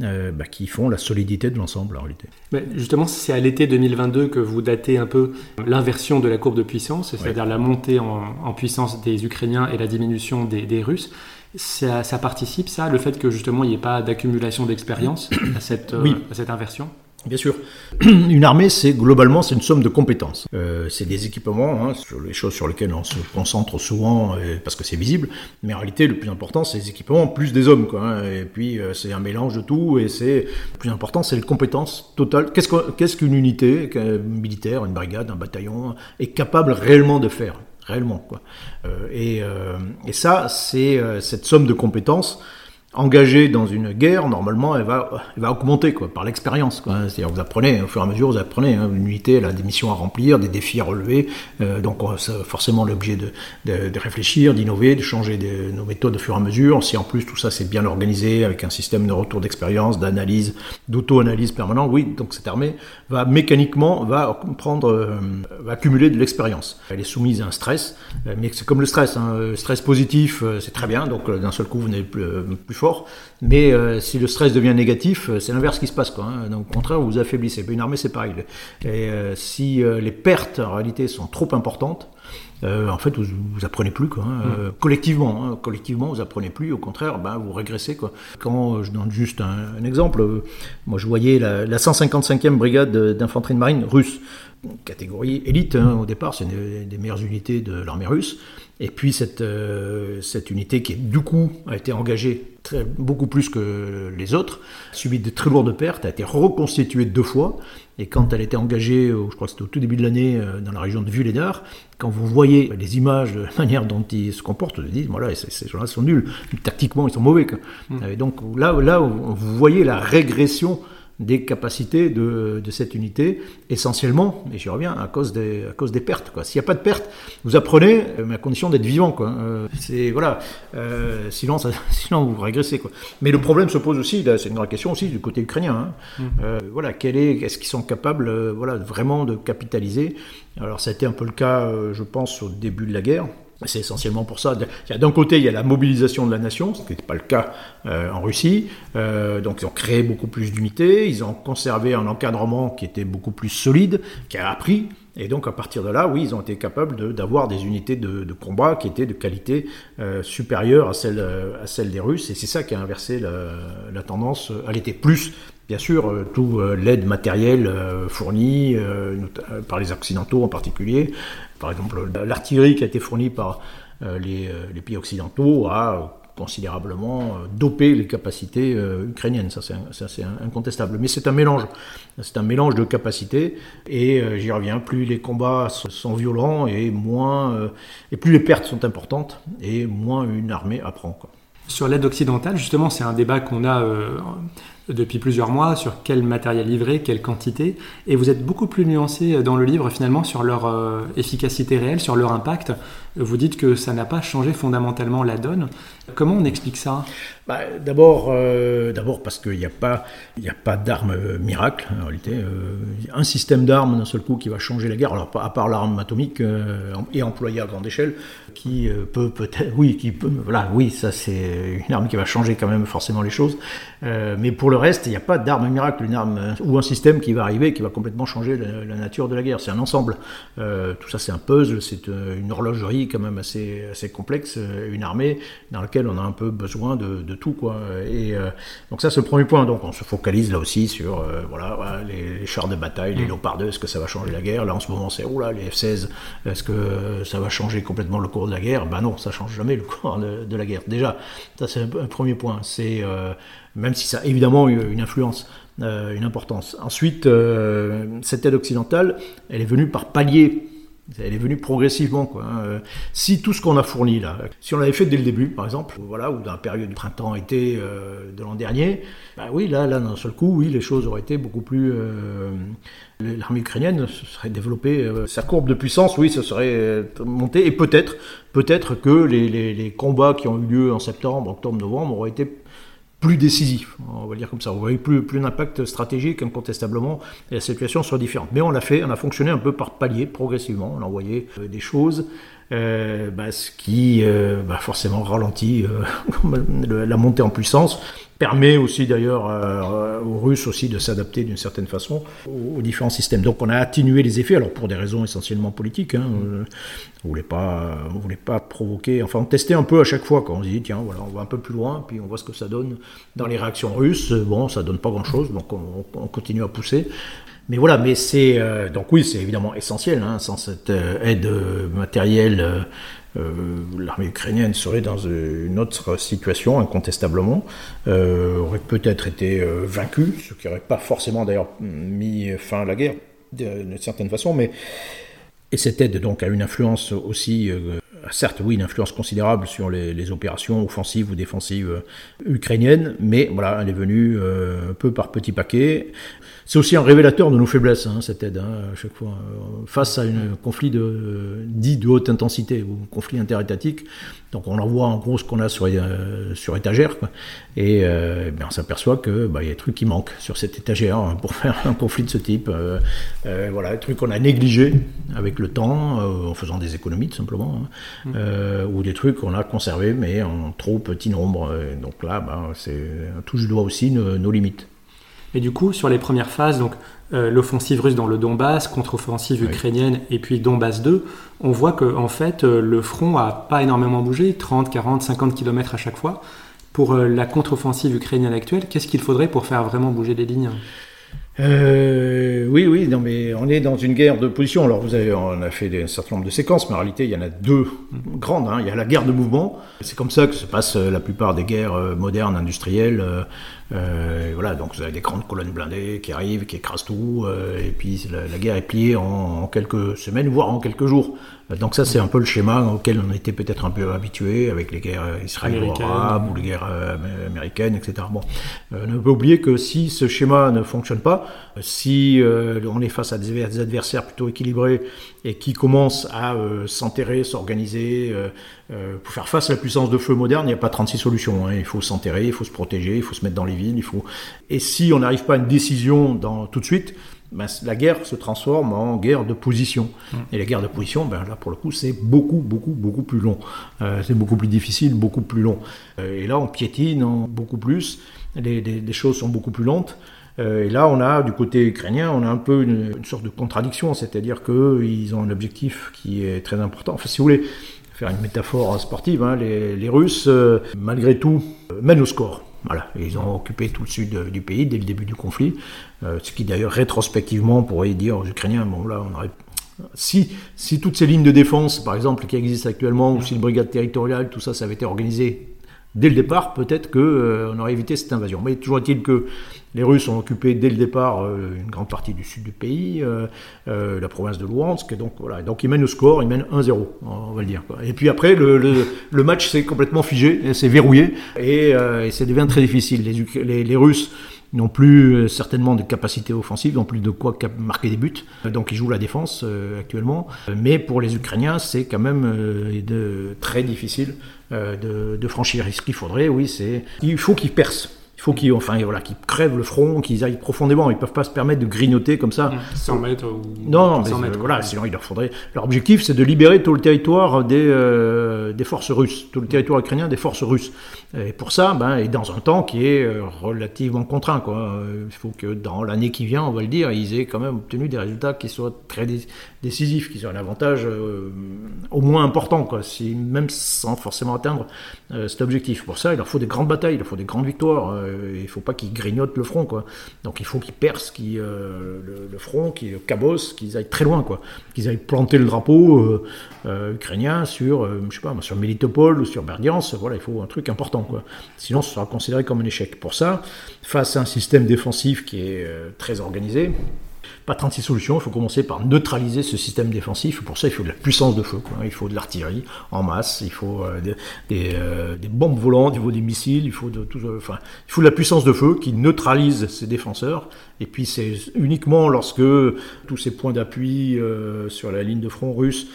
B: bah, qui font la solidité de l'ensemble en réalité.
A: Mais justement, c'est à l'été 2022 que vous datez un peu l'inversion de la courbe de puissance, c'est-à-dire la montée en, puissance des Ukrainiens et la diminution des, des Russes ça, ça, participe, ça, le fait que justement il n'y ait pas d'accumulation d'expérience à, cette, euh, à cette inversion?
B: Bien sûr. Une armée, c'est globalement, c'est une somme de compétences. Euh, c'est des équipements, hein, sur les choses sur lesquelles on se concentre souvent euh, parce que c'est visible. Mais en réalité, le plus important, c'est les équipements plus des hommes. Quoi, hein. Et puis, euh, c'est un mélange de tout. Et c'est le plus important, c'est les compétences totales. Qu'est-ce qu'une unité militaire, une brigade, un bataillon est capable réellement de faire? Réellement quoi. et, et ça, c'est cette somme de compétences engagée dans une guerre, normalement, elle va, elle va augmenter quoi, par l'expérience. C'est-à-dire, vous apprenez, au fur et à mesure, vous apprenez. Hein, une unité, elle a des missions à remplir, des défis à relever. Euh, donc, ça, forcément, l'objet de, de, de, réfléchir, d'innover, de changer de, nos méthodes au fur et à mesure. Si en plus tout ça c'est bien organisé avec un système de retour d'expérience, d'analyse, d'auto-analyse permanent, oui, donc cette armée va mécaniquement va prendre, euh, va accumuler de l'expérience. Elle est soumise à un stress, euh, mais c'est comme le stress. Hein, stress positif, c'est très bien. Donc, d'un seul coup, vous n'êtes plus, plus fort mais euh, si le stress devient négatif, euh, c'est l'inverse qui se passe. Quoi, hein. Donc, au contraire, vous vous affaiblissez. Une armée, c'est pareil. Et euh, si les pertes, en réalité, sont trop importantes, en fait, vous, vous apprenez plus, quoi. Hein. Mm. collectivement, hein. collectivement, vous apprenez plus. Au contraire, ben, vous régressez, quoi. Quand je donne juste un, exemple, moi, je voyais la, la 155e brigade d'infanterie de marine russe, catégorie élite au départ, c'est une des meilleures unités de l'armée russe. Et puis cette, euh, cette unité qui, du coup, a été engagée très, beaucoup plus que les autres, subi de très lourdes pertes, a été reconstituée deux fois. Et quand elle était engagée, je crois que c'était au tout début de l'année, euh, dans la région de Vuledar, quand vous voyez les images de la manière dont ils se comportent, vous dites, voilà, ces gens-là sont nuls. Tactiquement, ils sont mauvais. Mmh. Et donc là, là, vous voyez la régression des capacités de, de, cette unité, essentiellement, et j'y reviens, à cause des, à cause des pertes. S'il n'y a pas de pertes, vous apprenez, euh, mais à condition d'être vivant. Quoi. Euh, c'est, voilà, euh, sinon, ça, sinon vous régressez. Quoi. Mais le problème se pose aussi, c'est une vraie question aussi du côté ukrainien. Hein. Mmh. Euh, voilà, quel est, est-ce qu'ils sont capables euh, voilà, vraiment de capitaliser? Alors ça a été un peu le cas, je pense, au début de la guerre. C'est essentiellement pour ça. D'un côté, il y a la mobilisation de la nation, ce qui n'était pas le cas euh, en Russie. Euh, donc, ils ont créé beaucoup plus d'unités, ils ont conservé un encadrement qui était beaucoup plus solide, qui a appris. Et donc, à partir de là, oui, ils ont été capables d'avoir des unités de, combat qui étaient de qualité euh, supérieure à celle, celle des Russes. Et c'est ça qui a inversé la, tendance. Elle était plus Bien sûr, euh, tout euh, l'aide matérielle fournie par les Occidentaux en particulier, par exemple, l'artillerie qui a été fournie par euh, les, euh, les, pays occidentaux a considérablement euh, dopé les capacités ukrainiennes, ça c'est incontestable. Mais c'est un mélange, c'est un mélange de capacités, et j'y reviens, plus les combats sont violents et moins, et plus les pertes sont importantes, et moins une armée apprend. Quoi.
A: Sur l'aide occidentale, justement, c'est un débat qu'on a depuis plusieurs mois sur quel matériel livrer, quelle quantité, et vous êtes beaucoup plus nuancé dans le livre finalement sur leur euh, efficacité réelle, sur leur impact. Vous dites que ça n'a pas changé fondamentalement la donne. Comment on explique ça?
B: Bah, D'abord, euh, d'abord parce qu'il n'y a pas, a pas d'arme miracle en réalité. Euh, un système d'armes d'un seul coup qui va changer la guerre. Alors à part l'arme atomique et employée à grande échelle, qui peut peut-être, oui, qui peut, voilà, oui, ça c'est une arme qui va changer quand même forcément les choses. mais pour le reste, il n'y a pas d'arme miracle, une arme euh, ou un système qui va arriver qui va complètement changer la, nature de la guerre. C'est un ensemble. Euh, tout ça, c'est un puzzle, c'est euh, une horlogerie quand même assez, assez complexe, une armée dans laquelle on a un peu besoin de, de tout, quoi. Et donc ça, c'est le premier point. Donc on se focalise là aussi sur voilà, les, chars de bataille, les mm. Léopard 2, est-ce que ça va changer la guerre? Là, en ce moment, c'est oh là, les F-16, est-ce que ça va changer complètement le cours de la guerre? Ben non, ça change jamais le cours de, de la guerre. Déjà, ça c'est un, premier point. C'est même si ça a évidemment eu une influence, euh, une importance. Ensuite, euh, cette aide occidentale, elle est venue par palier. Elle est venue progressivement. Quoi. Hein. Si tout ce qu'on a fourni là, si on l'avait fait dès le début, par exemple, voilà, ou dans la période du printemps-été euh, de l'an dernier, bah oui, là, là, d'un seul coup, oui, les choses auraient été beaucoup plus. L'armée ukrainienne se serait développée, sa courbe de puissance, oui, se serait montée, et peut-être, peut-être que les combats qui ont eu lieu en septembre, octobre, novembre auraient été plus décisif, on va dire comme ça. Vous voyez plus, plus d'impact stratégique incontestablement, et la situation soit différente. Mais on l'a fait, on a fonctionné un peu par palier, progressivement. On a envoyé euh, des choses, euh, bah, ce qui euh, bah, forcément ralentit la montée en puissance permet aussi d'ailleurs euh, aux Russes aussi de s'adapter d'une certaine façon aux, différents systèmes. Donc on a atténué les effets, alors pour des raisons essentiellement politiques. Hein, euh, on voulait pas, on voulait pas provoquer. Enfin, on testait un peu à chaque fois quand on se dit tiens voilà, on va un peu plus loin, puis on voit ce que ça donne dans les réactions russes. Bon, ça donne pas grand chose, donc on, continue à pousser. Mais voilà, mais c'est euh, donc oui, c'est évidemment essentiel. Hein, sans cette aide matérielle euh, l'armée ukrainienne serait dans une autre situation, incontestablement, euh, aurait peut-être été euh, vaincue, ce qui n'aurait pas forcément d'ailleurs mis fin à la guerre d'une certaine façon, mais et cette aide donc a une influence aussi, certes oui, une influence considérable sur les, opérations offensives ou défensives ukrainiennes, mais voilà, elle est venue un peu par petits paquets. C'est aussi un révélateur de nos faiblesses, hein, cette aide, hein, à chaque fois. Euh, face à un conflit de, dit de haute intensité ou conflit interétatique, donc on envoie en gros ce qu'on a sur, euh, sur étagère, quoi. et euh, ben, on s'aperçoit que bah, y a des trucs qui manquent sur cette étagère hein, pour faire un conflit de ce type. Euh, euh, voilà, des trucs qu'on a négligés avec le temps, en faisant des économies tout simplement, hein. mmh. ou des trucs qu'on a conservés mais en trop petit nombre. donc là, bah, c'est un touche du doigt aussi nos limites.
A: Et du coup, sur les premières phases, donc euh, l'offensive russe dans le Donbass, contre-offensive ukrainienne et puis Donbass 2, on voit que en fait euh, le front a pas énormément bougé, 30, 40, 50 km à chaque fois. Pour euh, la contre-offensive ukrainienne actuelle, qu'est-ce qu'il faudrait pour faire vraiment bouger les lignes?
B: Oui, oui, non, mais on est dans une guerre de position. Alors, vous avez, on a fait un certain nombre de séquences, mais en réalité, il y en a deux grandes. Hein. Il y a la guerre de mouvement. C'est comme ça que se passent la plupart des guerres modernes, industrielles. Euh, voilà, donc vous avez des grandes colonnes blindées qui arrivent, qui écrasent tout, euh, et puis la, guerre est pliée en, quelques semaines, voire en quelques jours. Donc ça, c'est un peu le schéma auquel on était peut-être un peu habitué avec les guerres israélo-arabes ou les guerres euh, américaines, etc. Bon, on ne peut oublier que si ce schéma ne fonctionne pas, si on est face à des adversaires plutôt équilibrés et qui commencent à s'enterrer, s'organiser, pour faire face à la puissance de feu moderne, il n'y a pas 36 solutions. Hein. Il faut s'enterrer, il faut se protéger, il faut se mettre dans les villes. Il faut... Et si on n'arrive pas à une décision dans, tout de suite, ben, la guerre se transforme en guerre de position. Mmh. Et la guerre de position, ben, là pour le coup, c'est beaucoup, beaucoup, beaucoup plus long. Euh, c'est beaucoup plus difficile, beaucoup plus long. Euh, et là, on piétine en beaucoup plus. Les, les, choses sont beaucoup plus lentes. Euh, et là, on a, du côté ukrainien, on a un peu une, sorte de contradiction, c'est-à-dire qu'ils ont un objectif qui est très important. Enfin, si vous voulez faire une métaphore sportive, hein, les, les, Russes, malgré tout, mènent au score. Voilà, ils ont occupé tout le sud du pays dès le début du conflit, euh, ce qui d'ailleurs rétrospectivement pourrait dire aux Ukrainiens, bon là, on aurait... Si, si toutes ces lignes de défense, par exemple, qui existent actuellement, ou si le brigade territoriale, tout ça, ça avait été organisé dès le départ, peut-être qu'on euh, aurait évité cette invasion. Mais toujours est-il que les Russes ont occupé dès le départ euh, une grande partie du sud du pays, euh, la province de Luhansk, et donc voilà. Donc ils mènent au score, ils mènent 1-0, on va le dire. Et puis après, le, match s'est complètement figé, c'est verrouillé, et, et, ça devient très difficile. Les, Russes n'ont plus certainement de capacité offensive, n'ont plus de quoi marquer des buts. Donc ils jouent la défense actuellement. Mais pour les Ukrainiens, c'est quand même de, très difficile euh, de, franchir. ce qu'il faudrait, oui, c'est. Il faut qu'ils percent. Il faut qu'ils enfin, voilà, crèvent le front, qu'ils aillent profondément. Ils ne peuvent pas se permettre de grignoter comme ça.
A: 100 mètres ou.
B: Non, non, mais, voilà, sinon il leur faudrait. Leur objectif, c'est de libérer tout le territoire des, euh, des forces russes, tout le territoire ukrainien des forces russes. Et pour ça, ben, et dans un temps qui est euh, relativement contraint. Quoi. Il faut que dans l'année qui vient, on va le dire, ils aient quand même obtenu des résultats qui soient très décisifs, qui soient un avantage au moins important, quoi, si, même sans forcément atteindre euh, cet objectif. Pour ça, il leur faut des grandes batailles, il leur faut des grandes victoires. Euh, il ne faut pas qu'ils grignotent le front. Quoi. Donc il faut qu'ils percent qu'ils, euh, le, front, qu'ils cabossent, qu'ils aillent très loin. Quoi. Qu'ils aillent planter le drapeau ukrainien sur, je sais pas, sur Melitopol ou sur Berdiansk. Voilà, il faut un truc important. Quoi. Sinon, ce sera considéré comme un échec. Pour ça, face à un système défensif qui est très organisé, pas 36 solutions, il faut commencer par neutraliser ce système défensif. Pour ça, il faut de la puissance de feu, il faut de l'artillerie en masse, il faut euh, euh, des, bombes volantes, il faut des missiles, il faut de, tout, euh, enfin, il faut de la puissance de feu qui neutralise ces défenseurs. Et puis c'est uniquement lorsque tous ces points d'appui sur la ligne de front russe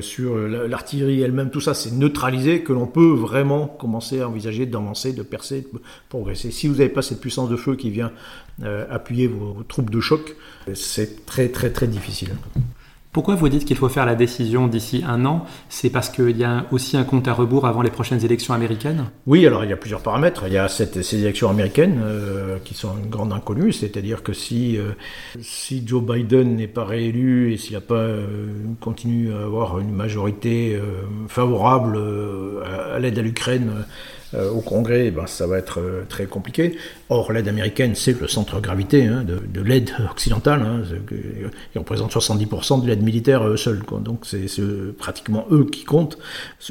B: sur l'artillerie elle-même, tout ça, c'est neutralisé, que l'on peut vraiment commencer à envisager d'avancer, de percer, de progresser. Si vous n'avez pas cette puissance de feu qui vient euh, appuyer vos, troupes de choc, c'est très très très difficile.
A: Pourquoi vous dites qu'il faut faire la décision d'ici un an? C'est parce qu'il y a aussi un compte à rebours avant les prochaines élections américaines?
B: Oui, alors il y a plusieurs paramètres. Il y a ces élections américaines euh, qui sont une grande inconnue, c'est-à-dire que si, euh, si Joe Biden n'est pas réélu et s'il n'a pas euh, continue à avoir une majorité favorable à l'aide à l'Ukraine, euh, au Congrès, eh ben, ça va être euh, très compliqué. Or, l'aide américaine, c'est le centre de gravité hein, de, l'aide occidentale. Hein, ils représentent 70% de l'aide militaire eux seuls. Donc, c'est pratiquement eux qui comptent,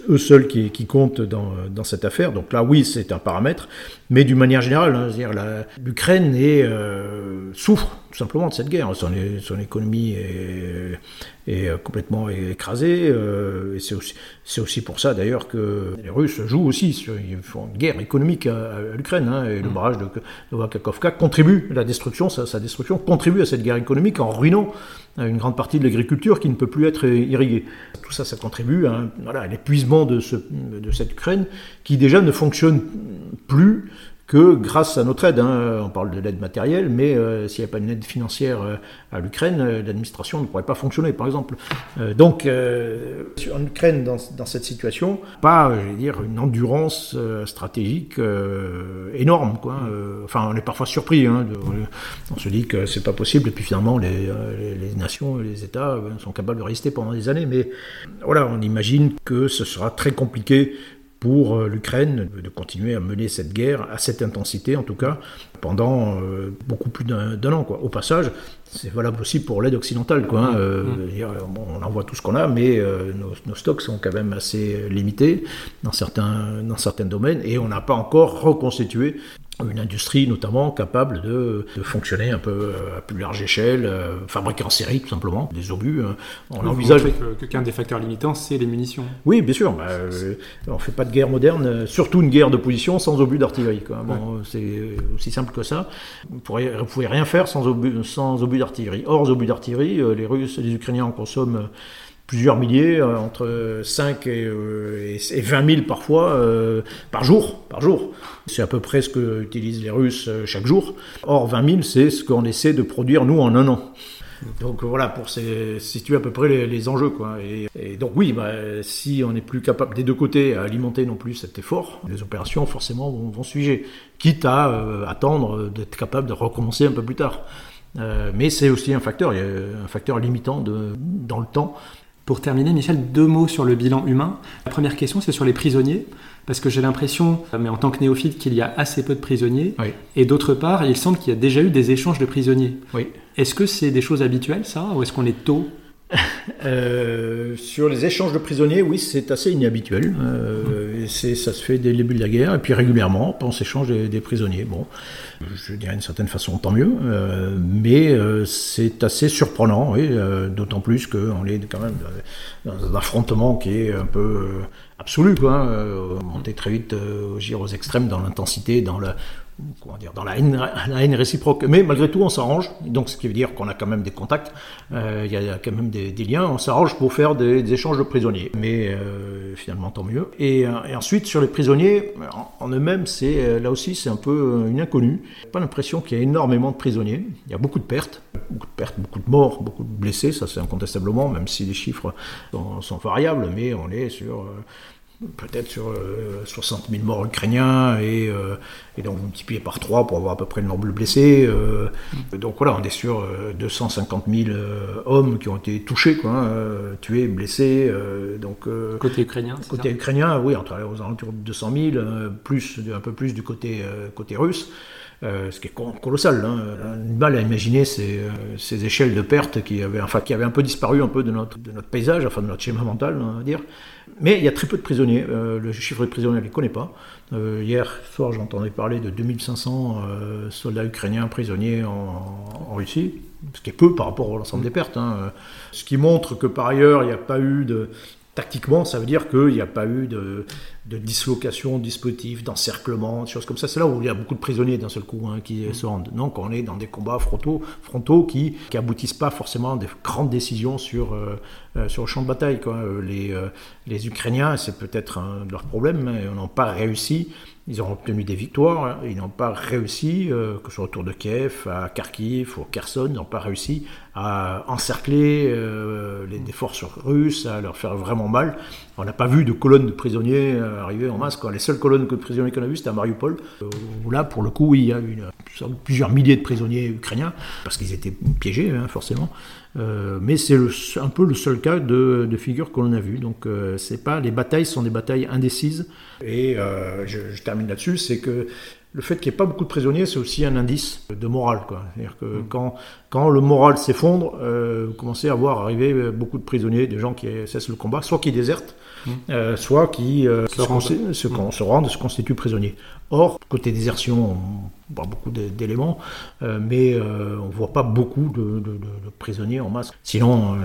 B: eux seuls qui, comptent dans, cette affaire. Donc là, oui, c'est un paramètre. Mais d'une manière générale, hein, l'Ukraine euh, souffre tout simplement de cette guerre. Son, son économie est, est, complètement écrasée. Euh, et c'est aussi, aussi, pour ça d'ailleurs que les Russes jouent aussi. Sur, ils font une guerre économique à, l'Ukraine. Hein, et le mm. barrage de Novakakovka contribue, la destruction, sa, sa, destruction contribue à cette guerre économique en ruinant une grande partie de l'agriculture qui ne peut plus être irriguée. Tout ça, ça contribue à, l'épuisement de, de cette Ukraine qui déjà ne fonctionne plus que grâce à notre aide, hein, on parle de l'aide matérielle, mais euh, s'il n'y a pas une aide financière euh, à l'Ukraine, euh, l'administration ne pourrait pas fonctionner, par exemple. donc, en Ukraine, dans, dans, cette situation, pas, je vais dire, une endurance stratégique énorme. Quoi. enfin, on est parfois surpris. Hein, on se dit que c'est pas possible, et puis finalement, les, les, les, nations, les États sont capables de résister pendant des années. Mais voilà, on imagine que ce sera très compliqué pour euh, l'Ukraine de continuer à mener cette guerre à cette intensité en tout cas pendant euh, beaucoup plus d'un an. Quoi. Au passage, c'est valable aussi pour l'aide occidentale. Quoi, hein. euh, mmh. on envoie tout ce qu'on a, mais nos, stocks sont quand même assez limités dans certains, dans certains domaines et on n'a pas encore reconstitué une industrie notamment capable de, fonctionner un peu euh, à plus large échelle, euh, fabriquer en série tout simplement, des obus. Hein.
A: On envisage que, qu'un des facteurs limitants, c'est les munitions.
B: Oui, bien sûr. Bah, euh, on ne fait pas de guerre moderne, surtout une guerre de position sans obus d'artillerie. Bon, C'est aussi simple que ça. Vous ne pouvez rien faire sans obus, sans obus d'artillerie. Or, obus d'artillerie, les Russes et les Ukrainiens en consomment plusieurs milliers, euh, entre 5 et, euh, et, 20 000 parfois euh, par jour. Par jour. C'est à peu près ce que utilisent les Russes chaque jour. Or, 20 000, c'est ce qu'on essaie de produire nous en un an. Donc voilà, pour situer à peu près les, enjeux. Quoi. Et, donc oui, bah, si on n'est plus capable des deux côtés à alimenter non plus cet effort, les opérations forcément vont, vont suivre, quitte à attendre d'être capable de recommencer un peu plus tard. mais c'est aussi un facteur, un facteur limitant dans le temps
A: pour terminer, Michel, deux mots sur le bilan humain. La première question, c'est sur les prisonniers, parce que j'ai l'impression, mais en tant que néophyte, qu'il y a assez peu de prisonniers. Et d'autre part, il semble qu'il y a déjà eu des échanges de prisonniers.
B: Oui.
A: Est-ce que c'est des choses habituelles, ça, ou est-ce qu'on est tôt?
B: Euh, sur les échanges de prisonniers, oui, c'est assez inhabituel. Euh, ça se fait dès le début de la guerre, et puis régulièrement, on s'échange des, prisonniers. Bon, je dirais d'une certaine façon, tant mieux, euh, mais c'est assez surprenant, d'autant plus qu'on est quand même dans un affrontement qui est un peu absolu. Hein, monter très vite aux extrêmes dans l'intensité, dans la dans la haine, la haine, réciproque. Mais malgré tout, on s'arrange. Donc, ce qui veut dire qu'on a quand même des contacts. Euh, il y, a quand même des, liens. On s'arrange pour faire des, échanges de prisonniers. Mais euh, finalement, tant mieux. Et, euh, et, ensuite, sur les prisonniers, en, eux-mêmes, c'est là aussi, c'est un peu une inconnue. Pas l'impression qu'il y a énormément de prisonniers. Il y a beaucoup de pertes, beaucoup de pertes, beaucoup de morts, beaucoup de blessés. Ça, c'est incontestablement, même si les chiffres sont variables. Mais on est sur peut-être sur 60 euh, 000 morts ukrainiens et, euh, et donc multiplié par 3 pour avoir à peu près le nombre de blessés. Euh, donc voilà, on est sur 250 000 hommes qui ont été touchés, quoi, hein, tués, blessés. donc,
A: côté ukrainien
B: Côté ukrainien, oui, entre, aux alentours de 200 000, plus, un peu plus du côté, côté russe. Ce qui est colossal. Hein. mal à imaginer ces, ces, échelles de pertes qui avaient, un peu disparu un peu de notre, paysage, enfin de notre schéma mental, on va dire. Mais il y a très peu de prisonniers. Euh, le chiffre de prisonniers, je ne les connais pas. Euh, hier soir, j'entendais parler de 2500 euh, soldats ukrainiens prisonniers en, Russie, ce qui est peu par rapport à l'ensemble des pertes. Hein. Ce qui montre que par ailleurs, il n'y a pas eu de. Tactiquement, ça veut dire qu'il n'y a pas eu de, de dislocation, dispositif, d'encerclement, des choses comme ça. C'est là où il y a beaucoup de prisonniers d'un seul coup hein, qui se rendent. Donc on est dans des combats frontaux, frontaux qui n'aboutissent pas forcément à des grandes décisions sur, euh, sur le champ de bataille. Les, euh, les Ukrainiens, c'est peut-être un de leurs problèmes, mais ils n'ont pas réussi ils ont obtenu des victoires, hein. ils n'ont pas réussi, euh, que ce soit autour de Kiev, à Kharkiv ou Kherson, ils n'ont pas réussi à encercler euh, les, forces russes, à leur faire vraiment mal. On n'a pas vu de colonnes de prisonniers euh, arriver en masse. Les seules colonnes de prisonniers qu'on a vues, c'était à Mariupol, où là, pour le coup, il y a eu plusieurs milliers de prisonniers ukrainiens, parce qu'ils étaient piégés, hein, forcément. Mais c'est un peu le seul cas de, figure que l'on a vu. Donc, c'est pas les batailles sont des batailles indécises. Et je, je termine là-dessus, c'est que le fait qu'il n'y ait pas beaucoup de prisonniers, c'est aussi un indice de morale. C'est-à-dire que mm. quand, quand le moral s'effondre, euh, vous commencez à voir arriver beaucoup de prisonniers, des gens qui cessent le combat, soit qui désertent. Euh, soit qui euh, se, rendent. Se, se, rendent, se constituent prisonniers. Or, côté désertion, on voit beaucoup d'éléments, euh, mais on ne voit pas beaucoup de, prisonniers en masse. Sinon,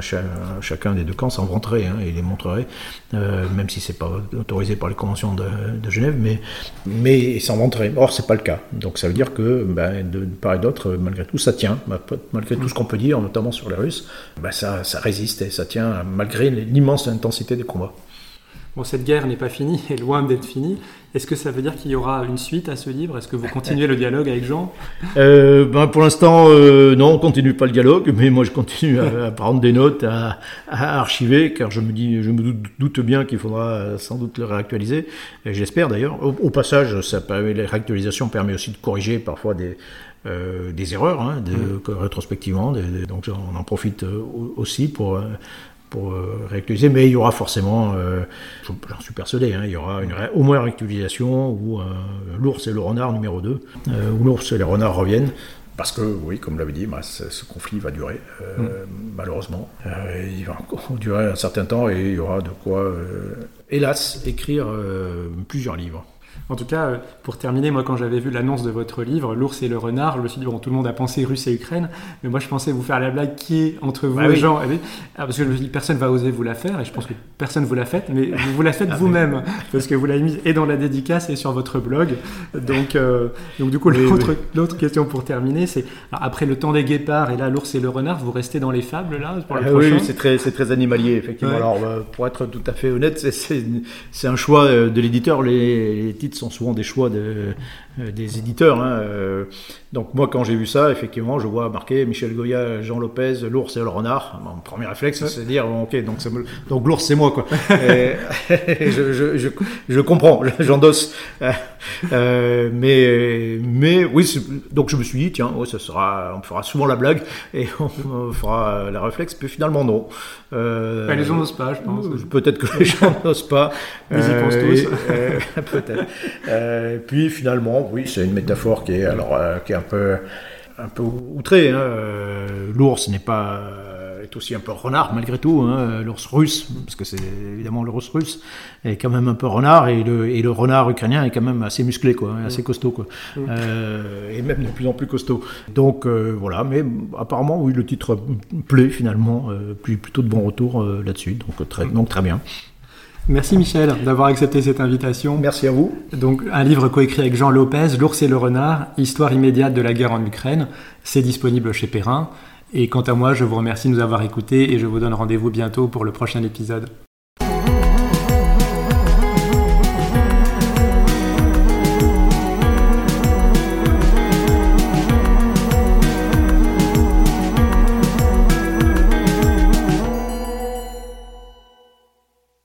B: chacun des deux camps s'en vanterait hein, et les montrerait, même si c'est pas autorisé par les conventions de, Genève, mais, mais ils s'en vanteraient. Or, c'est pas le cas. Donc, ça veut dire que ben, de, part et d'autre, malgré tout, ça tient, malgré tout ce qu'on peut dire, notamment sur les Russes, ben, ça, ça résiste et ça tient malgré l'immense intensité des combats.
A: Bon, cette guerre n'est pas finie, est loin d'être finie. Est-ce que ça veut dire qu'il y aura une suite à ce livre? Est-ce que vous continuez le dialogue avec Jean?
B: Euh, ben Pour l'instant, euh, non, on continue pas le dialogue, mais moi je continue à, prendre des notes, à, archiver, car je me dis, je me doute, bien qu'il faudra sans doute le réactualiser. J'espère d'ailleurs. Au, passage, ça la réactualisation permet aussi de corriger parfois des, euh, des erreurs, hein, de, rétrospectivement. donc on en profite aussi pour pour euh, réactualiser, mais il y aura forcément, euh, j'en suis persuadé, hein, il y aura une, au moins une réactualisation où euh, l'ours et le renard numéro 2, où l'ours et les renards reviennent. Parce que, oui, comme l'avait dit, bah, ce, conflit va durer, mm. malheureusement. il va durer un certain temps et il y aura de quoi, hélas, écrire plusieurs livres.
A: En tout cas, euh, pour terminer, moi, quand j'avais vu l'annonce de votre livre, L'ours et le renard, je me suis dit, bon, tout le monde a pensé Russe et Ukraine, mais moi, je pensais vous faire la blague qui est entre vous bah et Jean. Ah, parce que je me suis dit, personne va oser vous la faire, et je pense que personne vous la fait, mais vous la faites ah, vous-même, parce que vous l'avez mise et dans la dédicace et sur votre blog. Donc, euh, donc du coup, l'autre question pour terminer, c'est après le temps des guépards et là, l'ours et le renard, vous restez dans les fables, là, pour le
B: ah Oui, c'est très, très animalier, effectivement. Alors, euh, pour être tout à fait honnête, c'est un choix de l'éditeur. Les, les sont souvent des choix de, des éditeurs. Hein, euh. Donc moi, quand j'ai vu ça, effectivement, je vois marqué Michel Goya, Jean Lopez, l'ours et le renard. Mon premier réflexe, c'est de dire, ok, donc, donc l'ours, c'est moi. quoi. je, je, je, je, comprends, j'endosse. Euh, mais, mais oui, donc je me suis dit, tiens, ouais, ça sera, on fera souvent la blague et on fera la réflexe, puis finalement non.
A: Euh, les gens n'osent pas, je pense.
B: Peut-être que les gens n'osent pas.
A: Mais ils y pensent tous.
B: peut-être. puis finalement, oui, c'est une métaphore qui est, alors, euh, qui est un peu, un peu outrée. Hein. Euh, l'ours n'est pas est aussi un peu renard malgré tout, hein. l'ours russe, parce que c'est évidemment l'ours russe, est quand même un peu renard, et le, et le renard ukrainien est quand même assez musclé, quoi, hein, assez costaud, quoi. Euh, et même de plus en plus costaud. Donc voilà, mais apparemment, oui, le titre plaît finalement, puis plutôt de bon retour là-dessus, donc très, donc très bien.
A: Merci Michel d'avoir accepté cette invitation.
B: Merci à vous.
A: Donc un livre coécrit avec Jean Lopez, L'ours et le renard, histoire immédiate de la guerre en Ukraine. C'est disponible chez Perrin. Et quant à moi, je vous remercie de nous avoir écoutés et je vous donne rendez-vous bientôt pour le prochain épisode.